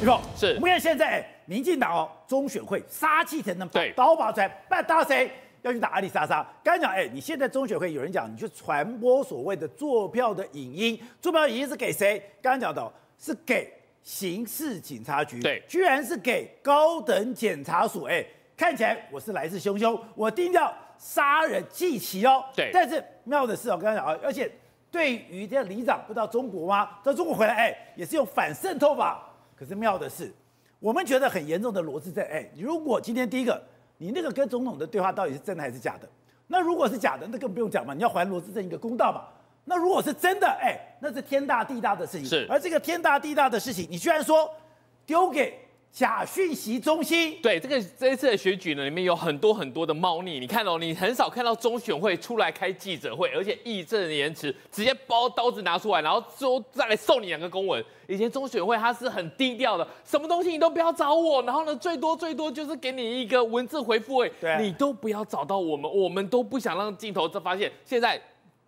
你说是我们看现在哎民进党哦，中选会杀气腾腾，对刀拔出来，办打谁？要去打阿里莎莎。刚才讲，哎，你现在中选会有人讲，你去传播所谓的坐票的影音，坐票影音是给谁？刚刚讲到是给刑事警察局，对居然是给高等检察署，哎，看起来我是来势汹汹，我定要杀人祭旗哦，对但是妙的是哦，刚刚讲啊，而且对于这个里长不到中国吗？到中国回来，哎，也是用反渗透法。可是妙的是，我们觉得很严重的罗志镇，哎，如果今天第一个。你那个跟总统的对话到底是真的还是假的？那如果是假的，那更不用讲嘛，你要还罗志镇一个公道嘛。那如果是真的，哎，那是天大地大的事情。是，而这个天大地大的事情，你居然说丢给假讯息中心？对，这个这一次的选举呢，里面有很多很多的猫腻。你看哦，你很少看到中选会出来开记者会，而且义正言辞，直接包刀子拿出来，然后之后再来送你两个公文。以前中选会它是很低调的，什么东西你都不要找我，然后呢，最多最多就是给你一个文字回复，哎，你都不要找到我们，我们都不想让镜头这发现。现在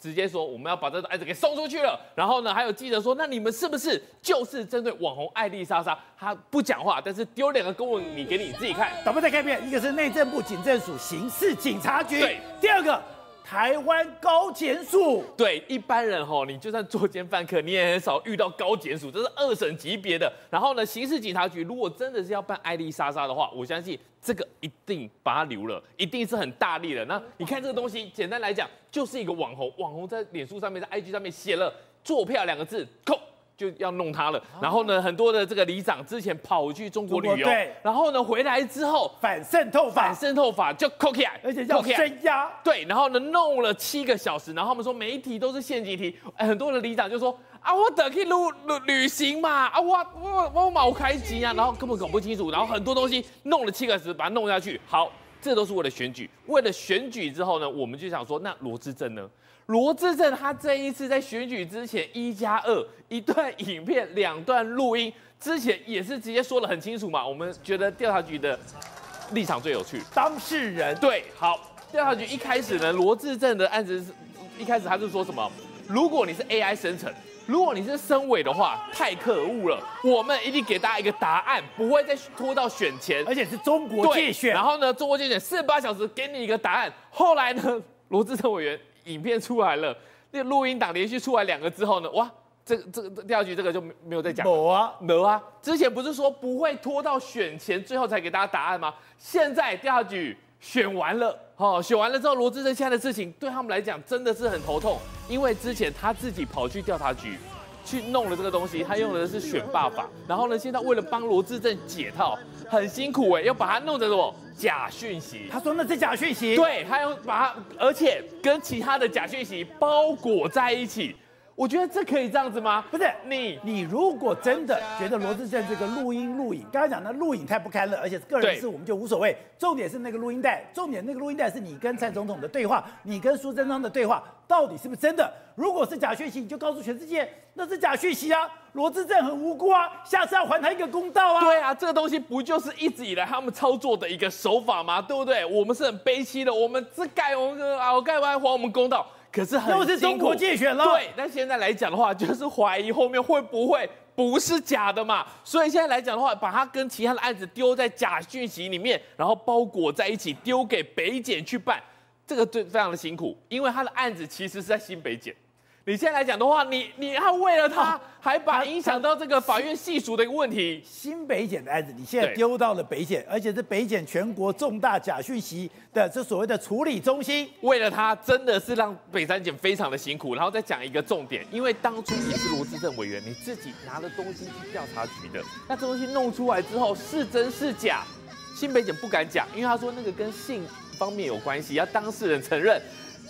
直接说我们要把这个案子给送出去了，然后呢，还有记者说，那你们是不是就是针对网红艾丽莎莎？她不讲话，但是丢两个公文你给你自己看，咱们再看一遍，一个是内政部警政署刑事警察局，对，第二个。台湾高检署，对一般人吼，你就算作奸犯科，你也很少遇到高检署，这是二审级别的。然后呢，刑事警察局如果真的是要办艾丽莎莎的话，我相信这个一定把它留了，一定是很大力的。那你看这个东西，简单来讲就是一个网红，网红在脸书上面，在 IG 上面写了“坐票”两个字，扣。就要弄他了，然后呢，很多的这个里长之前跑去中国旅游，对，然后呢回来之后反渗透法，反渗透法就扣起来，而且要声压，对，然后呢弄了七个小时，然后他们说每一题都是陷阱题，很多的里长就说啊，我得去旅旅旅行嘛，啊我我我冇开机啊，然后根本搞不清楚，然后很多东西弄了七个小时把它弄下去，好，这都是为了选举，为了选举之后呢，我们就想说，那罗志政呢？罗志政他这一次在选举之前一加二一段影片，两段录音，之前也是直接说的很清楚嘛。我们觉得调查局的立场最有趣。当事人对，好，调查局一开始呢，罗志政的案子是一开始他是说什么？如果你是 AI 生成，如果你是生伪的话，太可恶了，我们一定给大家一个答案，不会再拖到选前，而且是中国界选。然后呢，中国界选四十八小时给你一个答案。后来呢，罗志政委员。影片出来了，那个录音档连续出来两个之后呢，哇，这个这个调查局这个就没没有再讲。有啊，有啊，之前不是说不会拖到选前最后才给大家答案吗？现在第二局选完了，哦，选完了之后，罗致政现在的事情对他们来讲真的是很头痛，因为之前他自己跑去调查局。去弄了这个东西，他用的是选罢法，然后呢，现在为了帮罗志正解套，很辛苦哎，要把它弄成什么假讯息？他说那是假讯息，对，他要把它，而且跟其他的假讯息包裹在一起。我觉得这可以这样子吗？不是你，你如果真的觉得罗致政这个录音录影，刚才讲的录影太不堪了，而且个人事我们就无所谓。重点是那个录音带，重点那个录音带是你跟蔡总统的对话，你跟苏贞昌的对话，到底是不是真的？如果是假讯息，你就告诉全世界那是假讯息啊！罗致政很无辜啊，下次要还他一个公道啊！对啊，这个东西不就是一直以来他们操作的一个手法吗？对不对？我们是很悲戚的，我们这盖我们啊，我盖完还我们公道。可是很又是中国借选了，对。但现在来讲的话，就是怀疑后面会不会不是假的嘛？所以现在来讲的话，把它跟其他的案子丢在假讯息里面，然后包裹在一起，丢给北检去办，这个对非常的辛苦，因为他的案子其实是在新北检。你现在来讲的话，你你还为了他，还把影响到这个法院细数的一个问题。新北检的案子，你现在丢到了北检，而且是北检全国重大假讯息的这所谓的处理中心。为了他，真的是让北三检非常的辛苦。然后再讲一个重点，因为当初你是罗志政委员，你自己拿了东西去调查局的，那这东西弄出来之后是真是假，新北检不敢讲，因为他说那个跟性方面有关系，要当事人承认。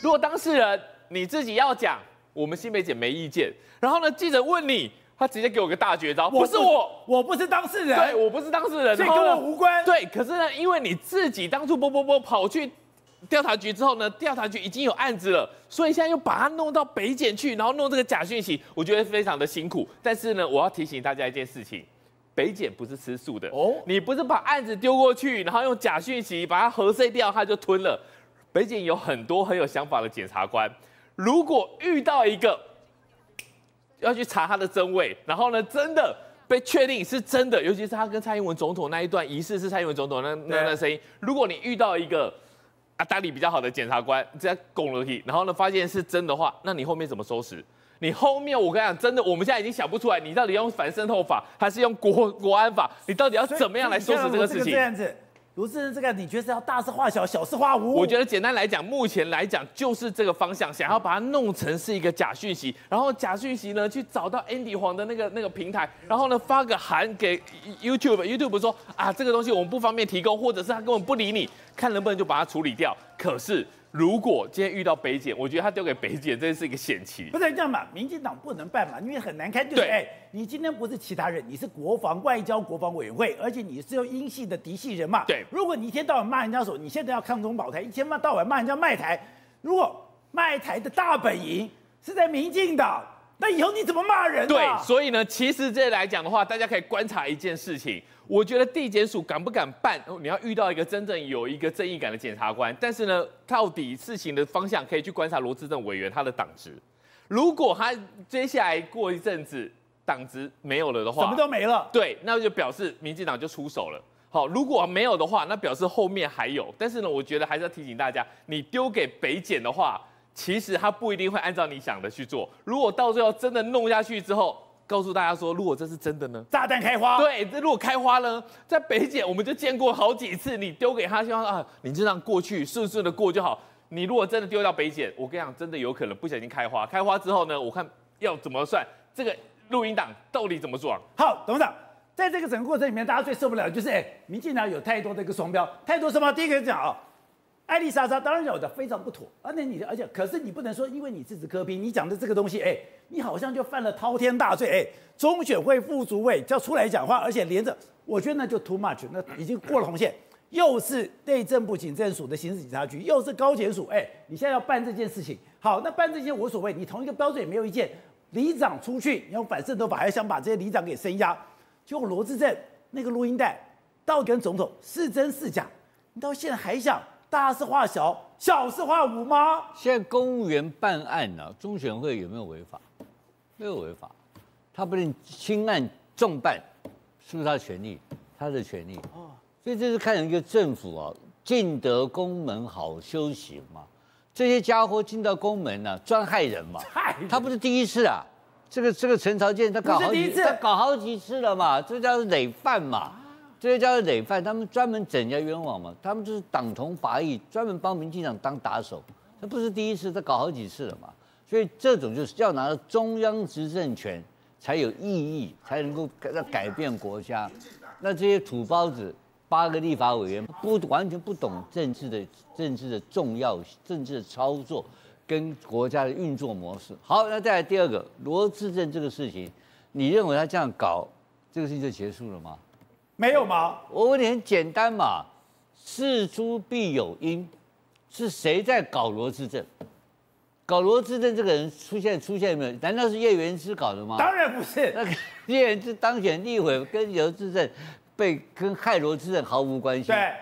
如果当事人你自己要讲。我们新北检没意见，然后呢，记者问你，他直接给我个大绝招，不是我，我不是当事人，对，我不是当事人，这跟我无关。对，可是呢，因为你自己当初啵啵啵跑去调查局之后呢，调查局已经有案子了，所以现在又把它弄到北检去，然后弄这个假讯息，我觉得非常的辛苦。但是呢，我要提醒大家一件事情，北检不是吃素的哦，你不是把案子丢过去，然后用假讯息把它核碎掉，他就吞了。北检有很多很有想法的检察官。如果遇到一个要去查他的真伪，然后呢，真的被确定是真的，尤其是他跟蔡英文总统那一段仪式是蔡英文总统那那那声音。如果你遇到一个啊，打理比较好的检察官在拱楼梯，然后呢发现是真的话，那你后面怎么收拾？你后面我跟你讲，真的，我们现在已经想不出来，你到底用反渗透法还是用国国安法？你到底要怎么样来收拾这个事情？罗智正这个，你觉得是要大事化小，小事化无？我觉得简单来讲，目前来讲就是这个方向，想要把它弄成是一个假讯息，然后假讯息呢去找到 Andy 黄的那个那个平台，然后呢发个函给 YouTube，YouTube 说啊这个东西我们不方便提供，或者是他根本不理你，看能不能就把它处理掉。可是。如果今天遇到北检，我觉得他丢给北检，真是一个险棋。不是这样嘛？民进党不能办嘛，因为很难看。对，哎，你今天不是其他人，你是国防外交国防委员会，而且你是用英系的嫡系人嘛。对。如果你一天到晚骂人家说你现在要抗中保台，一天到晚骂人家卖台，如果卖台的大本营是在民进党，那以后你怎么骂人？对，所以呢，其实这来讲的话，大家可以观察一件事情。我觉得地检署敢不敢办？你要遇到一个真正有一个正义感的检察官。但是呢，到底事情的方向可以去观察罗志正委员他的党职。如果他接下来过一阵子党职没有了的话，什么都没了。对，那就表示民进党就出手了。好，如果没有的话，那表示后面还有。但是呢，我觉得还是要提醒大家，你丢给北检的话，其实他不一定会按照你想的去做。如果到最后真的弄下去之后，告诉大家说，如果这是真的呢？炸弹开花。对，这如果开花呢，在北检我们就见过好几次，你丢给他，希望啊，你就让过去顺顺的过就好。你如果真的丢到北检，我跟你讲，真的有可能不小心开花。开花之后呢，我看要怎么算这个录音档到底怎么算？好，董事长，在这个整个过程里面，大家最受不了的就是，哎，民进党有太多的一个双标，太多什么？第一个讲啊。艾丽莎莎当然有的非常不妥，而且你而且可是你不能说，因为你支持柯宾你讲的这个东西，哎，你好像就犯了滔天大罪，哎，中选会副主委叫出来讲话，而且连着，我觉得那就 too much，那已经过了红线，又是内政部警政署的刑事警察局，又是高检署，哎，你现在要办这件事情，好，那办这件无所谓，你同一个标准也没有意见，里长出去，你要反渗透法还想把这些里长给声押，结果罗志正那个录音带到底跟总统是真是假，你到现在还想？大事化小，小事化无吗？现在公务员办案呢、啊，中选会有没有违法？没有违法，他不能轻案重办，是不是他的权利？他的权利。哦，所以这是看一个政府啊，进得宫门好修行嘛。这些家伙进到宫门呢、啊，专害人嘛。害人。他不是第一次啊，这个这个陈朝建他搞好几次，他搞好几次了嘛，这叫累犯嘛。这些叫做累犯，他们专门整人家冤枉嘛，他们就是党同伐异，专门帮民进党当打手，这不是第一次，他搞好几次了嘛。所以这种就是要拿到中央执政权才有意义，才能够要改变国家。那这些土包子，八个立法委员不完全不懂政治的政治的重要政治的操作跟国家的运作模式。好，那再来第二个罗智正这个事情，你认为他这样搞，这个事情就结束了吗？没有吗？我问你很简单嘛，事出必有因，是谁在搞罗志正？搞罗志正这个人出现出现没有？难道是叶元之搞的吗？当然不是。那个 叶元之当选立委，跟罗志正被跟害罗志正毫无关系。对，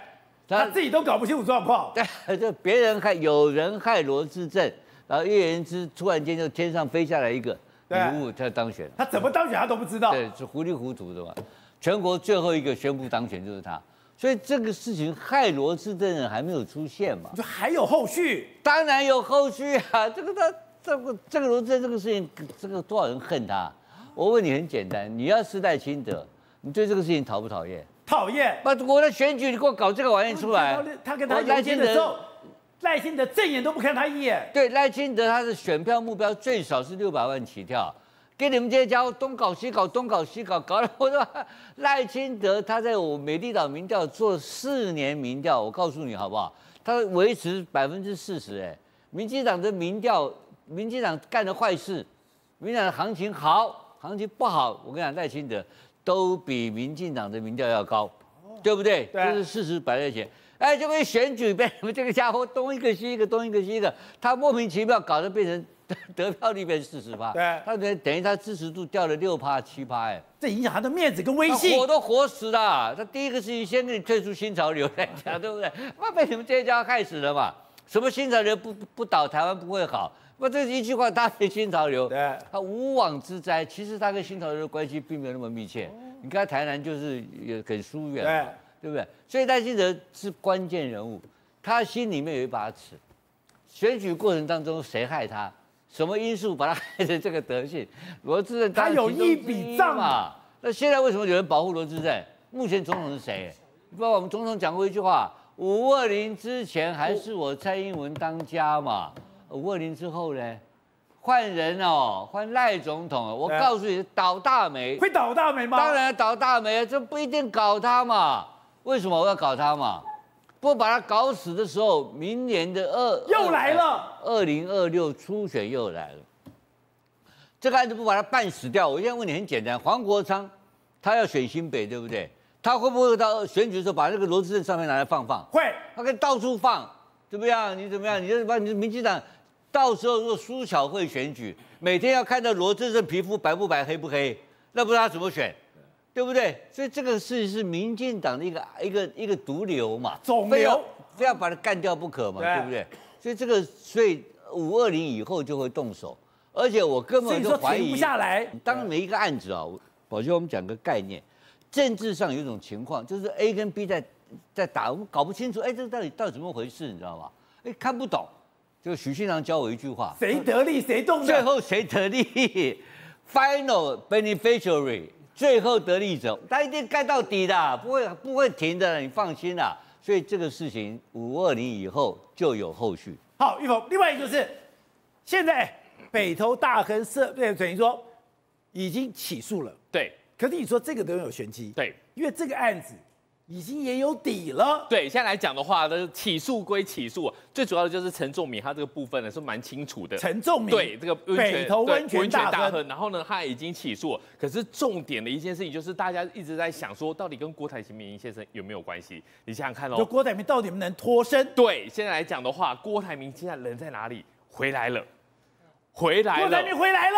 他，自己都搞不清楚状况。对，就别人害，有人害罗志正，然后叶元之突然间就天上飞下来一个礼物，他当选。他怎么当选他都不知道。对，是糊里糊涂的嘛。全国最后一个宣布当选就是他，所以这个事情害罗智正人还没有出现嘛？就还有后续？当然有后续啊！这个他这个这个罗智正这个事情，这个多少人恨他？我问你很简单，你要是赖清德，你对这个事情讨不讨厌？讨厌。把，我的选举你给我搞这个玩意出来。他跟他赖清德的时候，赖清德正眼都不看他一眼。对，赖清德他的选票目标最少是六百万起跳。给你们这些家伙东搞西搞，东搞西搞，搞了我说赖清德他在我美丽岛民调做四年民调，我告诉你好不好？他维持百分之四十哎，民进党的民调，民进党干的坏事，民进党的行情好，行情不好，我跟你讲赖清德都比民进党的民调要高，对不对？这是事实摆在前。哎，就被选举被你们这个家伙东一个西一个，东一个西一个，他莫名其妙搞得变成。得票率变四十趴，对，他等等于他支持度掉了六趴七趴，哎，这影响他的面子跟威信，我都活死了。他第一个事情先给你退出新潮流来讲，对不对？那被你们这些家伙害死了嘛。什么新潮流不不不倒，台湾不会好。那这一句话搭配新潮流，对，他无妄之灾。其实他跟新潮流的关系并没有那么密切。哦、你看台南就是也很疏远，对，对不对？所以赖清德是关键人物，他心里面有一把尺。选举过程当中谁害他？什么因素把他害成这个德性？罗智正他有一笔账嘛？那现在为什么有人保护罗智正？目前总统是谁？不知道我们总统讲过一句话：五二零之前还是我蔡英文当家嘛。五二零之后呢？换人哦，换赖总统。我告诉你，倒大霉。会倒大霉吗？当然倒大霉啊，这不一定搞他嘛。为什么我要搞他嘛？不把他搞死的时候，明年的二又来了。二零二六初选又来了。这个案子不把他办死掉，我现在问你很简单：黄国昌他要选新北，对不对？他会不会到选举的时候把那个罗志正上面拿来放放？会。他可以到处放，怎么样？你怎么样？你就把你的民进党。到时候如果苏巧慧选举，每天要看到罗志正皮肤白不白、黑不黑，那不知道他怎么选，对，不对？所以这个事是民进党的一个一个一个毒瘤嘛，肿瘤，非要非要把它干掉不可嘛，对，对不对？所以这个，所以五二零以后就会动手，而且我根本就怀疑停不下来。当每一个案子啊，宝杰，我们讲个概念，政治上有一种情况，就是 A 跟 B 在在打，我们搞不清楚，哎，这个到底到底怎么回事，你知道吗？哎，看不懂。就许信良教我一句话：谁得利谁动，最后谁得利？Final beneficiary，最后得利者，他一定干到底的，不会不会停的，你放心啦。所以这个事情五二零以后就有后续。好，玉峰，另外一个就是现在北投大亨社对等于说已经起诉了，对。可是你说这个都有玄机，对，因为这个案子。已经也有底了。对，现在来讲的话，呢，起诉归起诉，最主要的就是陈仲明他这个部分呢是蛮清楚的。陈仲明对这个北投温泉大亨，大然后呢他已经起诉了。可是重点的一件事情就是大家一直在想说，到底跟郭台铭先生有没有关系？你想想看哦，就郭台铭到底能不能脱身？对，现在来讲的话，郭台铭现在人在哪里？回来了。回来了，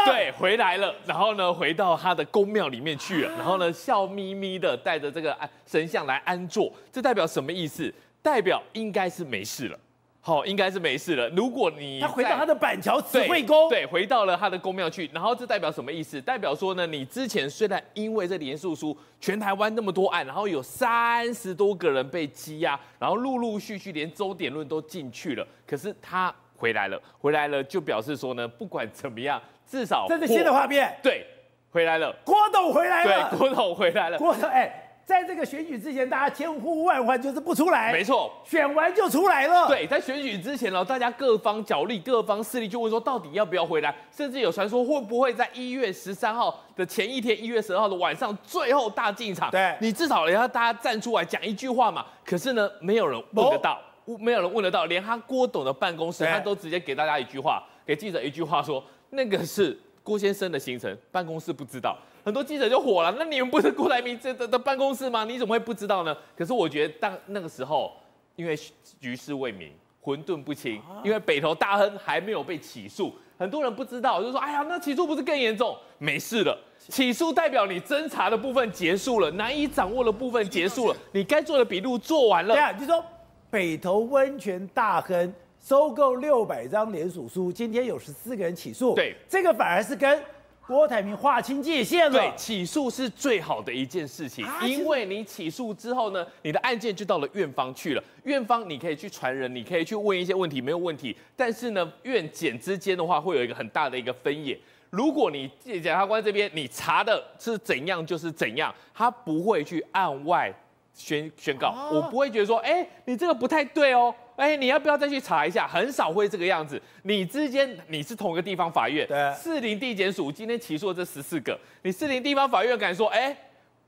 对，回来了。然后呢，回到他的宫庙里面去了。然后呢，笑眯眯的带着这个神像来安坐。这代表什么意思？代表应该是没事了。好，应该是没事了。如果你他回到他的板桥慈惠宫，对，回到了他的宫庙去。然后这代表什么意思？代表说呢，你之前虽然因为这连署书，全台湾那么多案，然后有三十多个人被羁押，然后陆陆续续连周点论都进去了，可是他。回来了，回来了，就表示说呢，不管怎么样，至少这是新的画面。对，回来了，郭董回来了。对，郭董回来了。郭董，哎，在这个选举之前，大家千呼万唤就是不出来。没错，选完就出来了。对，在选举之前呢，大家各方角力、各方势力就问说，到底要不要回来？甚至有传说会不会在一月十三号的前一天，一月十二号的晚上，最后大进场？对，你至少也要大家站出来讲一句话嘛。可是呢，没有人问得到。没有人问得到，连他郭董的办公室，他都直接给大家一句话，给记者一句话说，那个是郭先生的行程，办公室不知道。很多记者就火了，那你们不是郭台铭这的的办公室吗？你怎么会不知道呢？可是我觉得当那个时候，因为局势未明，混沌不清，因为北投大亨还没有被起诉，很多人不知道，就说，哎呀，那起诉不是更严重？没事了，起诉代表你侦查的部分结束了，难以掌握的部分结束了，你该做的笔录做完了。对啊，就说。北投温泉大亨收购六百张连署书，今天有十四个人起诉。对，这个反而是跟郭台铭划清界限了。对，起诉是最好的一件事情，啊、因为你起诉之后呢，你的案件就到了院方去了。院方你可以去传人，你可以去问一些问题，没有问题。但是呢，院检之间的话会有一个很大的一个分野。如果你检察官这边你查的是怎样就是怎样，他不会去案外。宣宣告，我不会觉得说，哎、欸，你这个不太对哦，哎、欸，你要不要再去查一下？很少会这个样子。你之间你是同一个地方法院，对，士林地检署今天起诉了这十四个，你四零地方法院敢说，哎、欸，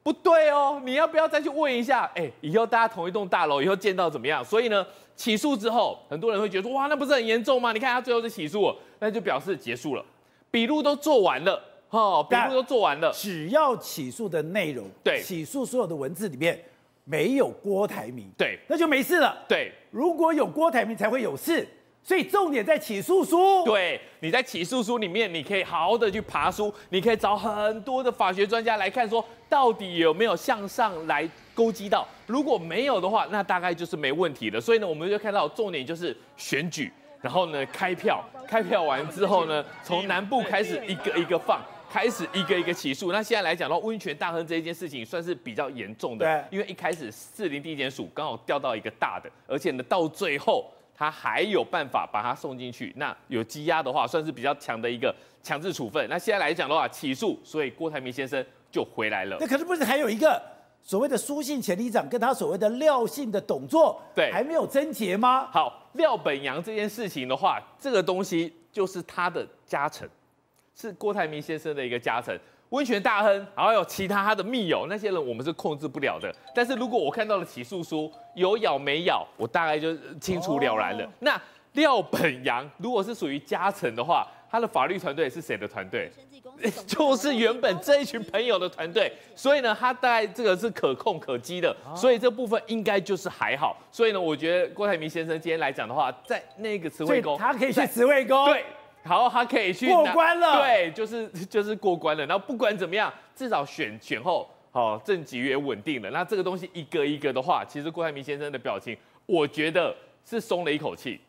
不对哦，你要不要再去问一下？哎、欸，以后大家同一栋大楼，以后见到怎么样？所以呢，起诉之后，很多人会觉得说，哇，那不是很严重吗？你看他最后是起诉了，那就表示结束了，笔录都做完了，哦，笔录都做完了，只要起诉的内容，对，起诉所有的文字里面。没有郭台铭，对，那就没事了。对，如果有郭台铭才会有事。所以重点在起诉书。对，你在起诉书里面，你可以好好的去爬书，你可以找很多的法学专家来看，说到底有没有向上来勾稽到。如果没有的话，那大概就是没问题了。所以呢，我们就看到重点就是选举，然后呢开票，开票完之后呢，从南部开始一个一个放，开始一个一个起诉。那现在来讲的话，温泉大亨这一件事情算是比较严重的，对，因为一开始四零地检署刚好调到一个大的，而且呢到最后。他还有办法把他送进去，那有羁押的话，算是比较强的一个强制处分。那现在来讲的话，起诉，所以郭台铭先生就回来了。那可是不是还有一个所谓的苏姓前里长跟他所谓的廖姓的董座，对，还没有侦结吗？好，廖本阳这件事情的话，这个东西就是他的家臣，是郭台铭先生的一个加成。温泉大亨，还有其他他的密友，那些人我们是控制不了的。但是如果我看到了起诉书有咬没咬，我大概就清楚了然了。哦、那廖本阳如果是属于加成的话，他的法律团队是谁的团队？就是原本这一群朋友的团队。所以呢，他大概这个是可控可稽的，所以这部分应该就是还好。所以呢，我觉得郭台铭先生今天来讲的话，在那个慈惠宫，他可以去慈惠宫。对。好，他可以去过关了。对，就是 就是过关了。然后不管怎么样，至少选选后，好政局也稳定了。那这个东西一个一个的话，其实郭台铭先生的表情，我觉得是松了一口气。